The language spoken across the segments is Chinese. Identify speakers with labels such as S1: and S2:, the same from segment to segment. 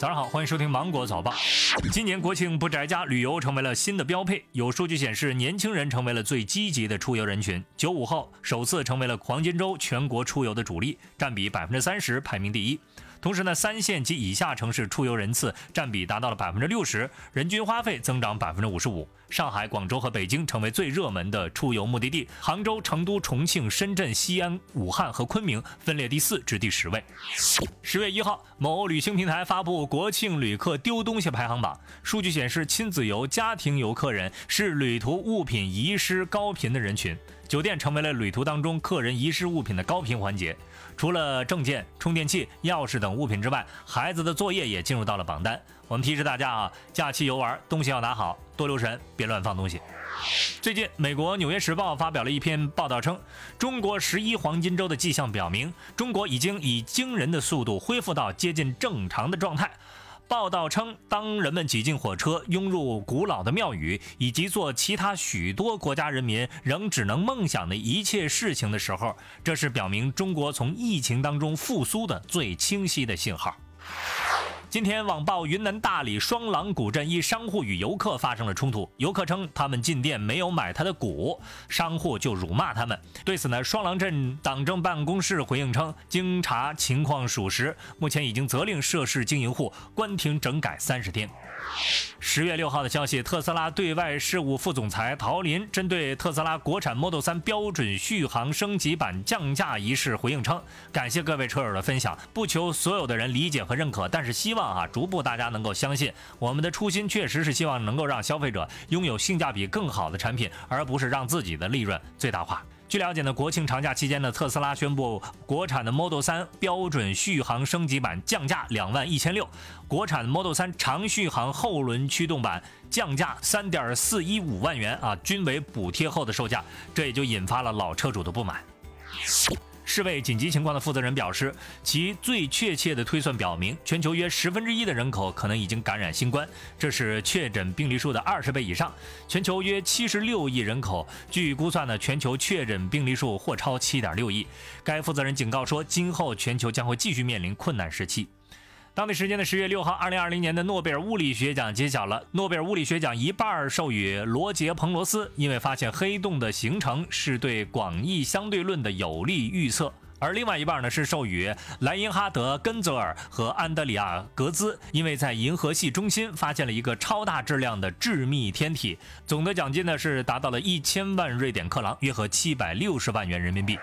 S1: 早上好，欢迎收听《芒果早报》。今年国庆不宅家，旅游成为了新的标配。有数据显示，年轻人成为了最积极的出游人群。九五后首次成为了黄金周全国出游的主力，占比百分之三十，排名第一。同时呢，三线及以下城市出游人次占比达到了百分之六十，人均花费增长百分之五十五。上海、广州和北京成为最热门的出游目的地，杭州、成都、重庆、深圳、西安、武汉和昆明分列第四至第十位。十月一号，某旅行平台发布国庆旅客丢东西排行榜，数据显示，亲子游、家庭游客人是旅途物品遗失高频的人群。酒店成为了旅途当中客人遗失物品的高频环节，除了证件、充电器、钥匙等物品之外，孩子的作业也进入到了榜单。我们提示大家啊，假期游玩东西要拿好，多留神，别乱放东西。最近，美国《纽约时报》发表了一篇报道称，中国十一黄金周的迹象表明，中国已经以惊人的速度恢复到接近正常的状态。报道称，当人们挤进火车、拥入古老的庙宇，以及做其他许多国家人民仍只能梦想的一切事情的时候，这是表明中国从疫情当中复苏的最清晰的信号。今天，网曝云南大理双廊古镇一商户与游客发生了冲突。游客称他们进店没有买他的鼓，商户就辱骂他们。对此呢，双廊镇党政办公室回应称，经查情况属实，目前已经责令涉事经营户关停整改三十天。十月六号的消息，特斯拉对外事务副总裁陶林针对特斯拉国产 Model 3标准续航升级版降价一事回应称：“感谢各位车友的分享，不求所有的人理解和认可，但是希望啊，逐步大家能够相信我们的初心，确实是希望能够让消费者拥有性价比更好的产品，而不是让自己的利润最大化。”据了解呢，国庆长假期间呢，特斯拉宣布国产的 Model 3标准续航升级版降价两万一千六，国产 Model 3长续航后轮驱动版降价三点四一五万元啊，均为补贴后的售价，这也就引发了老车主的不满。世卫紧急情况的负责人表示，其最确切的推算表明，全球约十分之一的人口可能已经感染新冠，这是确诊病例数的二十倍以上。全球约七十六亿人口，据估算呢，全球确诊病例数或超七点六亿。该负责人警告说，今后全球将会继续面临困难时期。当地时间的十月六号，二零二零年的诺贝尔物理学奖揭晓了。诺贝尔物理学奖一半授予罗杰·彭罗斯，因为发现黑洞的形成是对广义相对论的有力预测；而另外一半呢是授予莱因哈德·根泽尔和安德里亚·格兹，因为在银河系中心发现了一个超大质量的致密天体。总的奖金呢是达到了一千万瑞典克朗，约合七百六十万元人民币。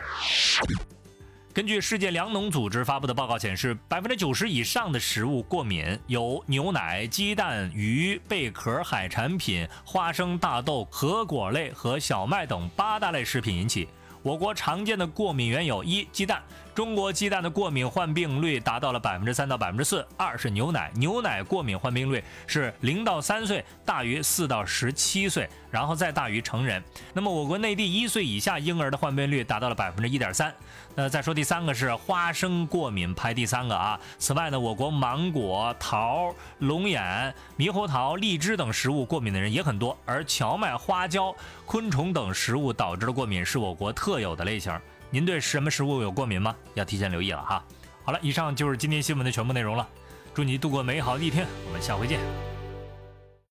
S1: 根据世界粮农组织发布的报告显示，百分之九十以上的食物过敏由牛奶、鸡蛋、鱼、贝壳、海产品、花生、大豆、核果类和小麦等八大类食品引起。我国常见的过敏原有：一、鸡蛋。中国鸡蛋的过敏患病率达到了百分之三到百分之四。二是牛奶，牛奶过敏患病率是零到三岁，大于四到十七岁，然后再大于成人。那么我国内地一岁以下婴儿的患病率达到了百分之一点三。那再说第三个是花生过敏排第三个啊。此外呢，我国芒果、桃、龙眼、猕猴桃、荔枝等食物过敏的人也很多，而荞麦、花椒、昆虫等食物导致的过敏是我国特有的类型。您对什么食物有过敏吗？要提前留意了哈。好了，以上就是今天新闻的全部内容了。祝你度过美好的一天，我们下回见。